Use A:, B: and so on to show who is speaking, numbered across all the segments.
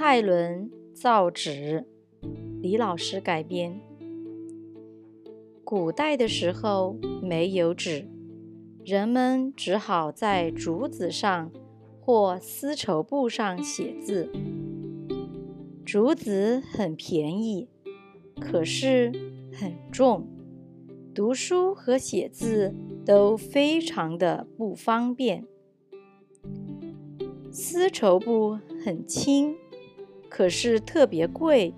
A: 蔡伦造纸，李老师改编。古代的时候没有纸，人们只好在竹子上或丝绸布上写字。竹子很便宜，可是很重，读书和写字都非常的不方便。丝绸布很轻。可是特别贵，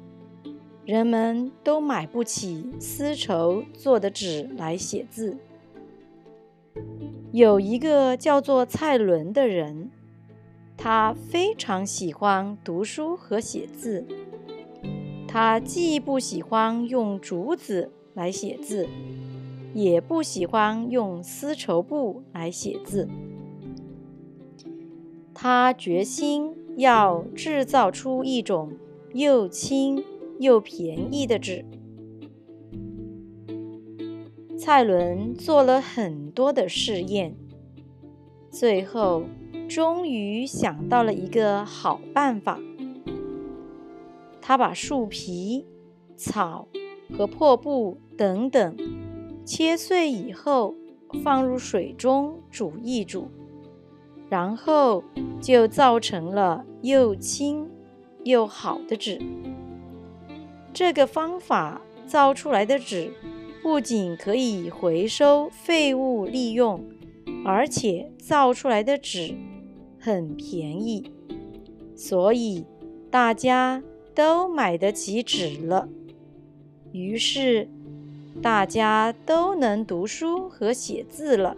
A: 人们都买不起丝绸做的纸来写字。有一个叫做蔡伦的人，他非常喜欢读书和写字。他既不喜欢用竹子来写字，也不喜欢用丝绸布来写字。他决心。要制造出一种又轻又便宜的纸。蔡伦做了很多的试验，最后终于想到了一个好办法。他把树皮、草和破布等等切碎以后，放入水中煮一煮。然后就造成了又轻又好的纸。这个方法造出来的纸不仅可以回收废物利用，而且造出来的纸很便宜，所以大家都买得起纸了。于是大家都能读书和写字了。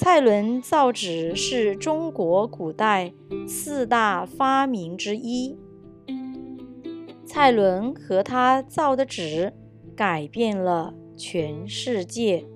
A: 蔡伦造纸是中国古代四大发明之一。蔡伦和他造的纸改变了全世界。